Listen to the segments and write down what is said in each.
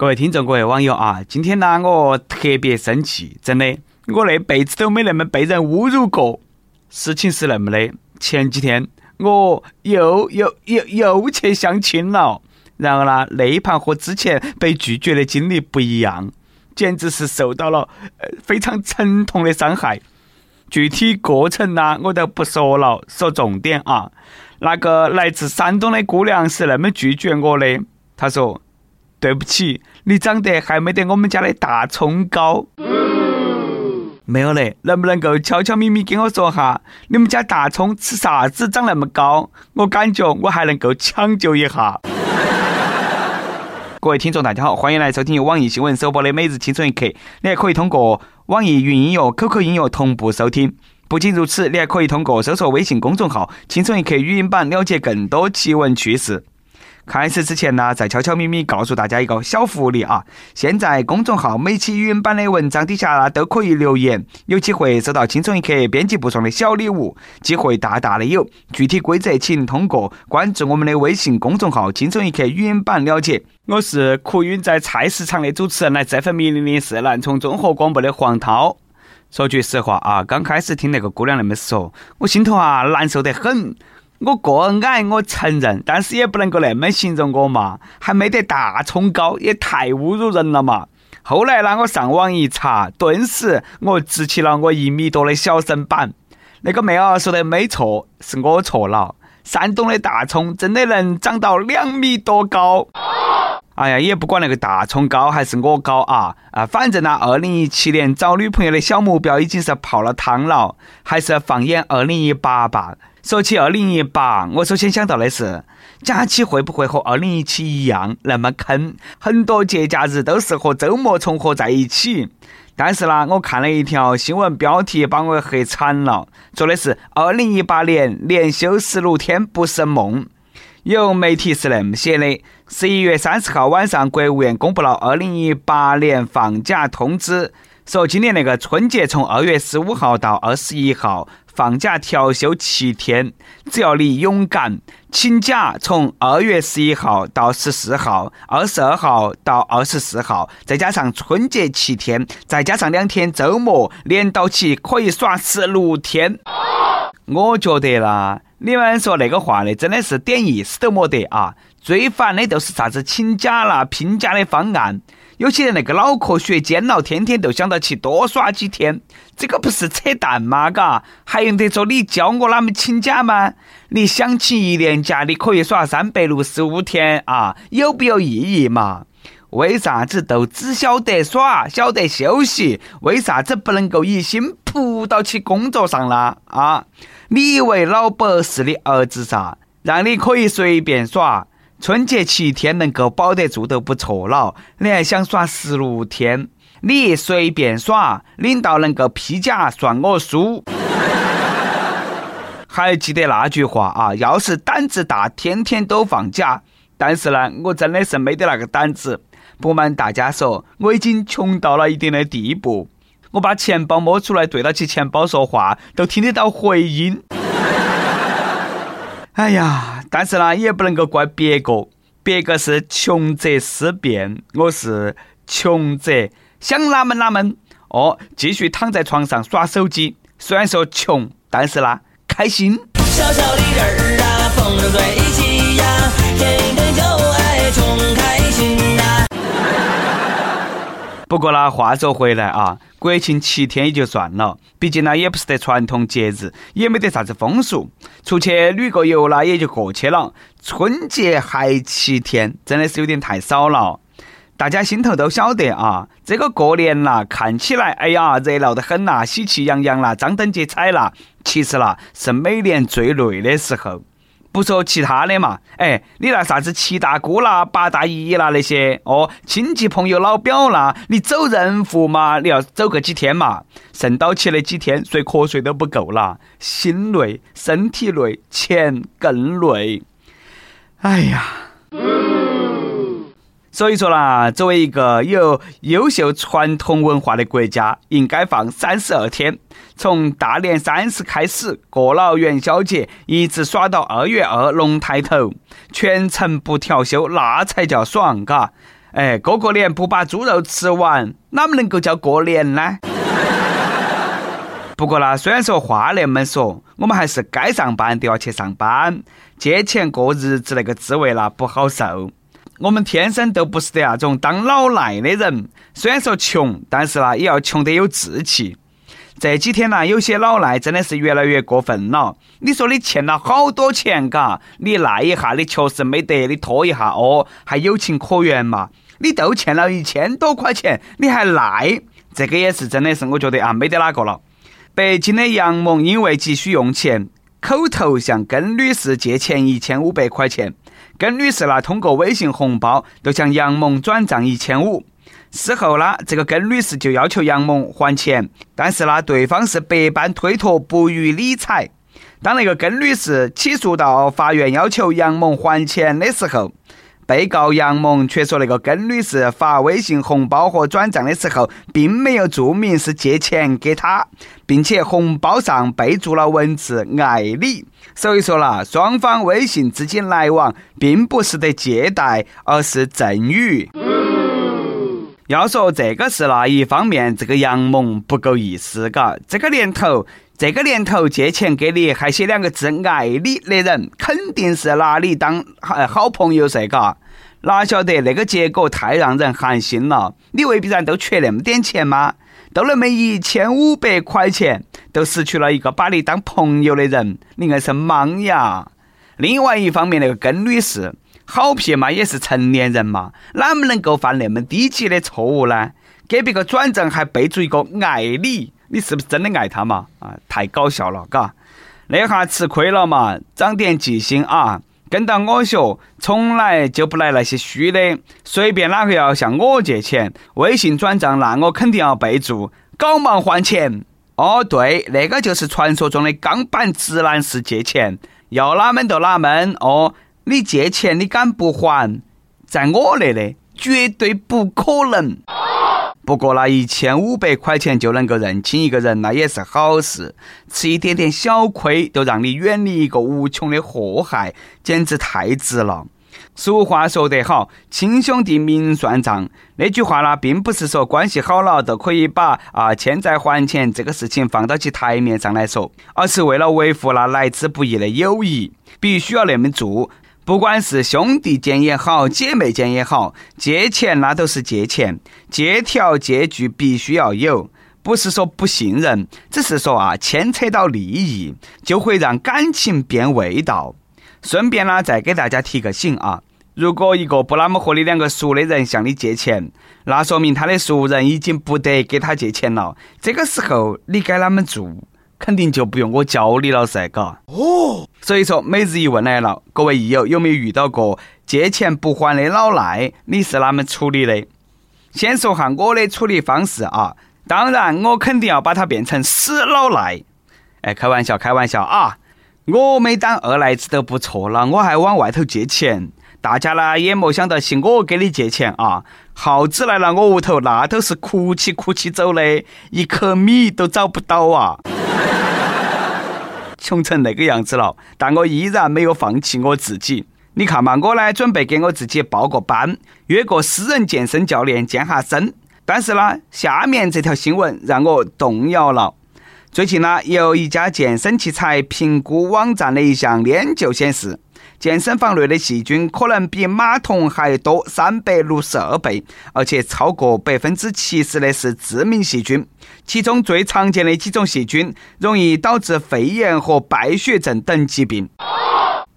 各位听众，各位网友啊，今天呢，我特别生气，真的，我那辈子都没那么被人侮辱过。事情是那么的，前几天我又又又又去相亲了，然后呢，那一盘和之前被拒绝的经历不一样，简直是受到了非常沉痛的伤害。具体过程呢，我都不说了，说重点啊。那个来自山东的姑娘是那么拒绝我的，她说。对不起，你长得还没得我们家的大葱高。没有嘞，能不能够悄悄咪咪跟我说哈？你们家大葱吃啥子长那么高？我感觉我还能够抢救一下。各位听众，大家好，欢迎来收听由网易新闻首播的《每日青春一刻》，你还可以通过网易云音乐、QQ 音乐同步收听。不仅如此，你还可以通过搜索微信公众号“青春一刻”语音版了解更多奇闻趣事。开始之前呢，再悄悄咪咪告诉大家一个小福利啊！现在公众号每期语音版的文章底下呢，都可以留言，有机会收到《青春一刻》编辑部送的小礼物，机会大大的有。具体规则请通过关注我们的微信公众号“青春一刻”语音版了解。我是哭晕在菜市场的主持人，来这份命令的是南充综合广播的黄涛。说句实话啊，刚开始听那个姑娘那么说，我心头啊难受得很。我个人矮，我承认，但是也不能够那么形容我嘛，还没得大葱高，也太侮辱人了嘛。后来呢，我上网一查，顿时我直起了我一米多的小身板。那个妹儿说的没错，是我错了。山东的大葱真的能长到两米多高？哎呀，也不管那个大葱高还是我高啊啊，反正呢，二零一七年找女朋友的小目标已经是泡了汤了，还是放眼二零一八吧。说起二零一八，我首先想到的是假期会不会和二零一七一样那么坑？很多节假日都是和周末重合在一起。但是呢，我看了一条新闻标题，把我黑惨了，说的是二零一八年连休十六天不是梦。有媒体是那么写的：十一月三十号晚上，国务院公布了二零一八年放假通知，说今年那个春节从二月十五号到二十一号。放假调休七天，只要你勇敢，请假从二月十一号到十四号，二十二号到二十四号，再加上春节七天，再加上两天周末，连到起可以耍十六天。我觉得啦，你们说那个话的真的是点意思都没得啊！最烦的都是啥子请假啦、拼假的方案。有些人那个脑壳学尖了，天天都想到去多耍几天，这个不是扯淡吗？嘎，还用得着你教我啷么请假吗？你想请一年假，你可以耍三百六十五天啊，有没有意义嘛？为啥子都只晓得耍，晓得休息？为啥子不能够一心扑到起工作上啦？啊，你以为老板是你儿子噻？让你可以随便耍？春节七天能够保得住都不错了，你还想耍十六天？你随便耍，领导能够批假算我输。还记得那句话啊？要是胆子大，天天都放假。但是呢，我真的是没得那个胆子。不瞒大家说，我已经穷到了一定的地步，我把钱包摸出来对得起钱包说话，都听得到回音。哎呀，但是呢，也不能够怪别个，别个是穷则思变，我是穷则想哪门哪门。哦，继续躺在床上耍手机，虽然说穷，但是呢，开心。小小的人儿啊，风筝在一起不过呢，话说回来啊，国庆七天也就算了，毕竟呢也不是得传统节日，也没得啥子风俗，出去旅个游啦也就过去了。春节还七天，真的是有点太少了。大家心头都晓得啊，这个过年啦，看起来哎呀热闹得很呐，喜气洋洋啦，张灯结彩啦，其实啦是每年最累的时候。不说其他的嘛，哎，你那啥子七大姑啦、八大姨啦那些，哦，亲戚朋友老表啦，你走人户嘛，你要走个几天嘛，剩到起那几天睡瞌睡都不够啦，心累，身体累，钱更累，哎呀。所以说啦，作为一个有优秀传统文化的国家，应该放三十二天，从大年三十开始过了元宵节，一直耍到二月二龙抬头，全程不调休，那才叫爽，嘎！哎，过个年不把猪肉吃完，哪么能够叫过年呢？不过呢，虽然说话那么说，我们还是该上班都要去上班。借钱过日子那个滋味啦不好受。我们天生都不是得那种当老赖的人。虽然说穷，但是呢，也要穷得有志气。这几天呢，有些老赖真的是越来越过分了。你说你欠了好多钱，嘎，你赖一下，你确实没得，你拖一下，哦，还有情可原嘛？你都欠了一千多块钱，你还赖，这个也是真的是，我觉得啊，没得哪个了。北京的杨某因为急需用钱，口头向根女士借钱一千五百块钱。跟女士呢，通过微信红包都向杨某转账一千五。事后呢，这个耿女士就要求杨某还钱，但是呢，对方是百般推脱，不予理睬。当那个耿女士起诉到法院要求杨某还钱的时候，被告杨某却说，那个耿女士发微信红包和转账的时候，并没有注明是借钱给他，并且红包上备注了文字“爱你”。所以说啦，双方微信之间来往，并不是得借贷，而是赠与。要说这个事那，一方面这个杨某不够意思，嘎，这个年头。这个年头借钱给你还写两个字“爱你”的人，肯定是拿你当好朋友噻，嘎？哪晓得那个结果太让人寒心了。你未必然都缺那么点钱吗？都那么一千五百块钱，都失去了一个把你当朋友的人，你硬是莽呀！另外一方面，那个根女士，好撇嘛，也是成年人嘛，哪么能够犯那么低级的错误呢？给别个转账还备注一个“爱你”。你是不是真的爱他嘛？啊，太搞笑了，嘎！那下吃亏了嘛，长点记性啊！跟到我学，从来就不来那些虚的。随便哪个要向我借钱，微信转账，那我肯定要备注“搞忙还钱”。哦，对，那个就是传说中的钢板直男式借钱，要哪门就哪门。哦，你借钱你敢不还，在我那里绝对不可能。不过那一千五百块钱就能够认清一个人，那也是好事。吃一点点小亏，都让你远离一个无穷的祸害，简直太值了。俗话说得好，“亲兄弟明算账”。那句话呢，并不是说关系好了都可以把啊欠债还钱这个事情放到起台面上来说，而是为了维护那来之不易的友谊，必须要那么做。不管是兄弟间也好，姐妹间也好，借钱那都是借钱，借条借据必须要有，不是说不信任，只是说啊，牵扯到利益，就会让感情变味道。顺便呢，再给大家提个醒啊，如果一个不那么和你两个熟的人向你借钱，那说明他的熟人已经不得给他借钱了。这个时候你该啷么做？肯定就不用我教你了噻，嘎。哦，所以说每日一问来了，各位益友有没有遇到过借钱不还的老赖？你是啷么处理的？先说下我的处理方式啊，当然我肯定要把它变成死老赖。哎，开玩笑，开玩笑啊！我没当二赖子都不错了，我还往外头借钱，大家呢也莫想到是我给你借钱啊。耗子来了我屋头，那都是哭泣哭泣走的，一颗米都找不到啊。穷成那个样子了，但我依然没有放弃我自己。你看嘛，我呢准备给我自己报个班，约个私人健身教练健下身。但是呢，下面这条新闻让我动摇了。最近呢，有一家健身器材评估网站的一项研究显示。健身房内的细菌可能比马桶还多三百六十二倍，而且超过百分之七十的是致命细菌。其中最常见的几种细菌容易导致肺炎和败血症等疾病。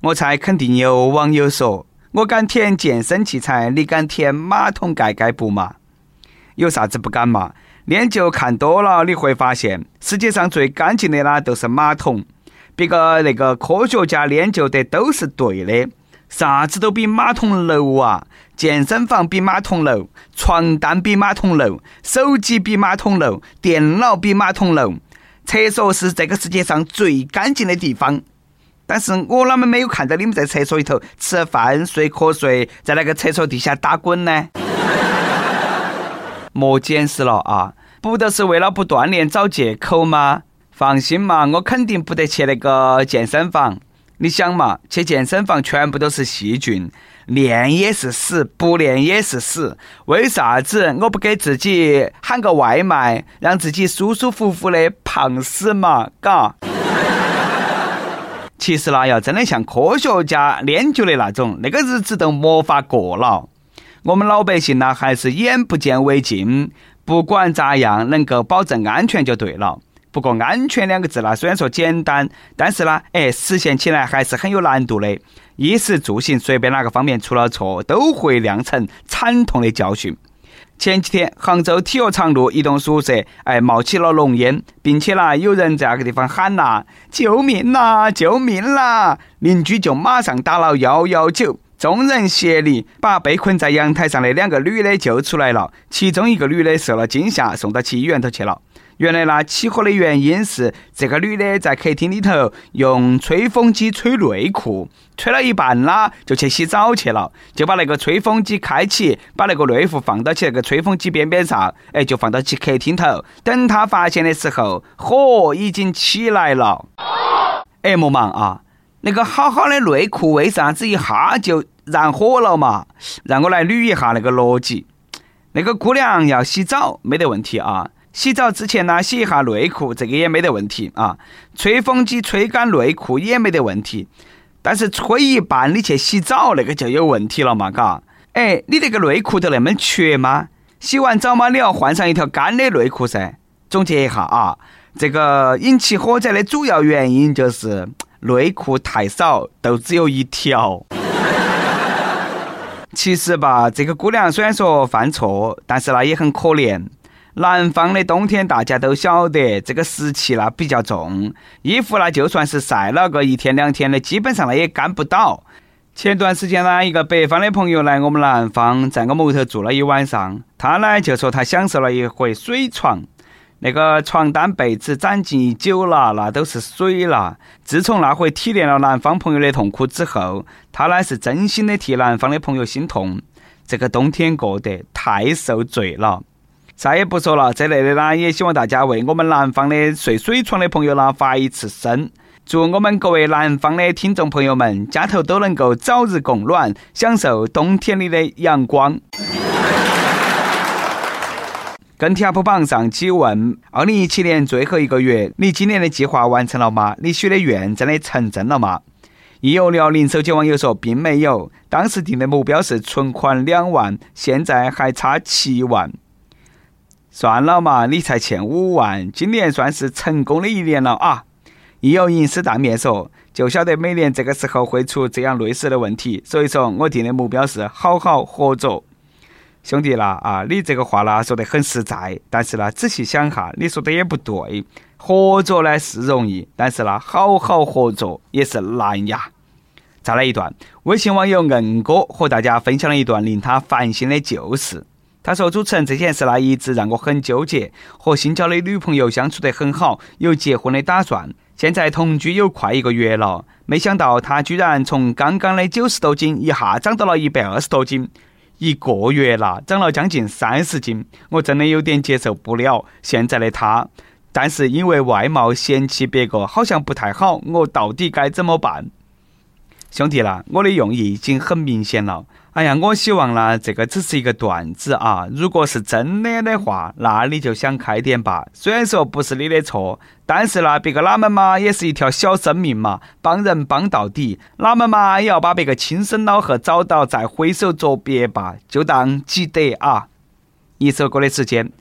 我猜肯定有网友说：“我敢舔健身器材，你敢舔马桶盖盖不嘛？”有啥子不敢嘛？研究看多了，你会发现世界上最干净的呢都是马桶。别个那个科学家研究的都是对的，啥子都比马桶漏啊！健身房比马桶漏，床单比马桶漏，手机比马桶漏，电脑比马桶漏，厕所是这个世界上最干净的地方。但是我啷么没有看到你们在厕所里头吃饭、睡瞌睡，在那个厕所地下打滚呢？莫解释了啊！不都是为了不锻炼找借口吗？放心嘛，我肯定不得去那个健身房。你想嘛，去健身房全部都是细菌，练也是死，不练也是死。为啥子我不给自己喊个外卖，让自己舒舒服服的胖死嘛？嘎。其实啦，要真的像科学家研究的那种，那个日子都没法过了。我们老百姓呢，还是眼不见为净，不管咋样，能够保证安全就对了。不过，安全两个字呢，虽然说简单，但是呢，哎，实现起来还是很有难度的。衣食住行，随便哪个方面出了错，都会酿成惨痛的教训。前几天，杭州体育场路一栋宿舍，哎，冒起了浓烟，并且呢，有人在那个地方喊呐：“救命呐，救命啦！”邻居就马上打了幺幺九，众人协力把被困在阳台上的两个女的救出来了。其中一个女的受了惊吓，送到去医院头去了。原来呢，起火的原因是这个女的在客厅里头用吹风机吹内裤，吹了一半啦，就去洗澡去了，就把那个吹风机开启，把那个内裤放到起那个吹风机边边上，哎，就放到起客厅头。等她发现的时候，火已经起来了。哎，莫忙啊，那个好好的内裤为啥子一下就燃火了嘛？让我来捋一下那个逻辑。那个姑娘要洗澡，没得问题啊。洗澡之前呢，洗一下内裤，这个也没得问题啊。吹风机吹干内裤也没得问题，但是吹一半你去洗澡，那个就有问题了嘛，嘎？哎，你那个内裤都那么缺吗？洗完澡嘛，你要换上一条干的内裤噻。总结一下啊，这个引起火灾的主要原因就是内裤太少，都只有一条。其实吧，这个姑娘虽然说犯错，但是呢也很可怜。南方的冬天，大家都晓得，这个湿气呢比较重，衣服呢就算是晒了个一天两天的，基本上呢也干不到。前段时间呢，一个北方的朋友来我们南方，在我们屋头住了一晚上，他呢就说他享受了一回水床，那个床单被子攒进久了，那都是水了。自从那回体验了南方朋友的痛苦之后，他呢是真心的替南方的朋友心痛，这个冬天过得太受罪了。再也不说了，这类的呢，也希望大家为我们南方的睡水床的朋友呢发一次声，祝我们各位南方的听众朋友们家头都能够早日供暖，享受冬天里的阳光。跟帖 UP 榜上期问：二零一七年最后一个月，你今年的计划完成了吗？你许的愿真的成真了吗？一有辽宁手机网友说，并没有，当时定的目标是存款两万，现在还差七万。算了嘛，你才欠五万，今年算是成功的一年了啊！亦有银丝淡面说，就晓得每年这个时候会出这样类似的问题，所以说我定的目标是好好合作。兄弟啦啊，你这个话啦说得很实在，但是呢，仔细想哈，你说的也不对。合作呢是容易，但是呢，好好合作也是难呀。再来一段，微信网友硬哥和大家分享了一段令他烦心的旧事。他说：“主持人这件事呢，一直让我很纠结。和新交的女朋友相处得很好，有结婚的打算。现在同居有快一个月了，没想到他居然从刚刚的九十多斤一下长到了一百二十多斤，一个月了，长了将近三十斤。我真的有点接受不了现在的他。但是因为外貌嫌弃别个好像不太好，我到底该怎么办？兄弟啦，我的用意已经很明显了。”哎呀，我希望呢，这个只是一个段子啊。如果是真的的话，那你就想开点吧。虽然说不是你的错，但是呢，别个哪们嘛也是一条小生命嘛，帮人帮到底，哪们嘛也要把别个亲生老汉找到，再挥手作别吧，就当积德啊。一首歌的时间。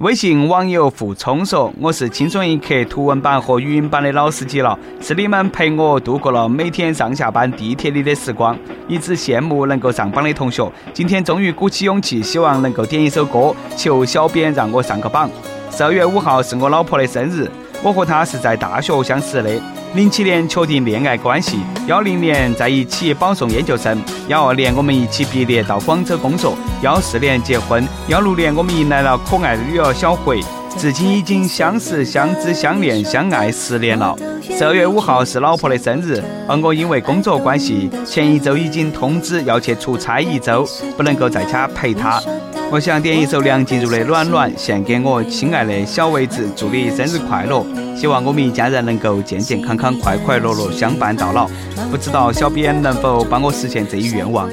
微信网友付聪说：“我是轻松一刻图文版和语音版的老司机了，是你们陪我度过了每天上下班地铁里的时光，一直羡慕能够上榜的同学。今天终于鼓起勇气，希望能够点一首歌，求小编让我上个榜。十二月五号是我老婆的生日。”我和他是在大学相识的，零七年确定恋爱关系，幺零年在一起保送研究生，幺二年我们一起毕业到广州工作，幺四年结婚，幺六年我们迎来了可爱的女儿小慧，至今已经相识、相知、相恋、相爱十年了。十二月五号是老婆的生日，而我因为工作关系，前一周已经通知要去出差一周，不能够在家陪她。我想点一首梁静茹的《暖暖》，献给我亲爱的小维子，祝你生日快乐。希望我们一家人能够健健康康、快快乐乐相伴到老。不知道小编能否帮我实现这一愿望？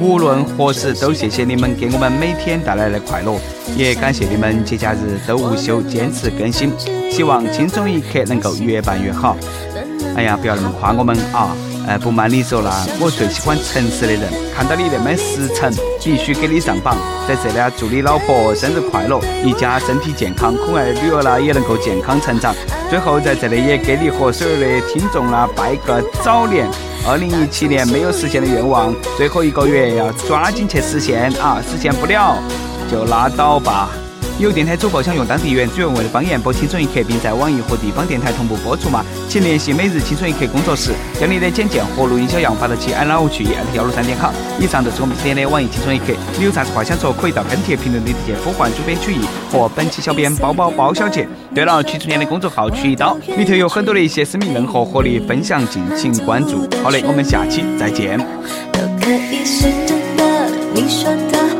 无论何时，都谢谢你们给我们每天带来的快乐，也感谢你们节假日都无休坚持更新。希望轻松一刻能够越办越好。哎呀，不要那么夸我们啊！呃，不瞒你说啦，我最喜欢诚实的人。看到你那么实诚，必须给你上榜。在这里啊，祝你老婆生日快乐，一家身体健康，可爱的女儿呢也能够健康成长。最后在这里也给你和所有的听众啦拜个早年。二零一七年没有实现的愿望，最后一个月要抓紧去实现啊！实现不了就拉倒吧。有电台主播想用当地原汁原味的方言播《青春一刻》，并在网易和地方电台同步播出吗？请联系每日青春一刻工作室，将你的简介和录音小样发到其 i love 去幺六三点 com。以上就是我们今天的网易青春一刻，你有啥子话想说，可以到跟帖评论里直接呼唤主编曲艺和本期小编包包包小姐。对了，曲春年的公众号曲一刀里头有很多的一些私密问和和你分享，敬请关注。好嘞，我们下期再见。都可以是真的，你说的。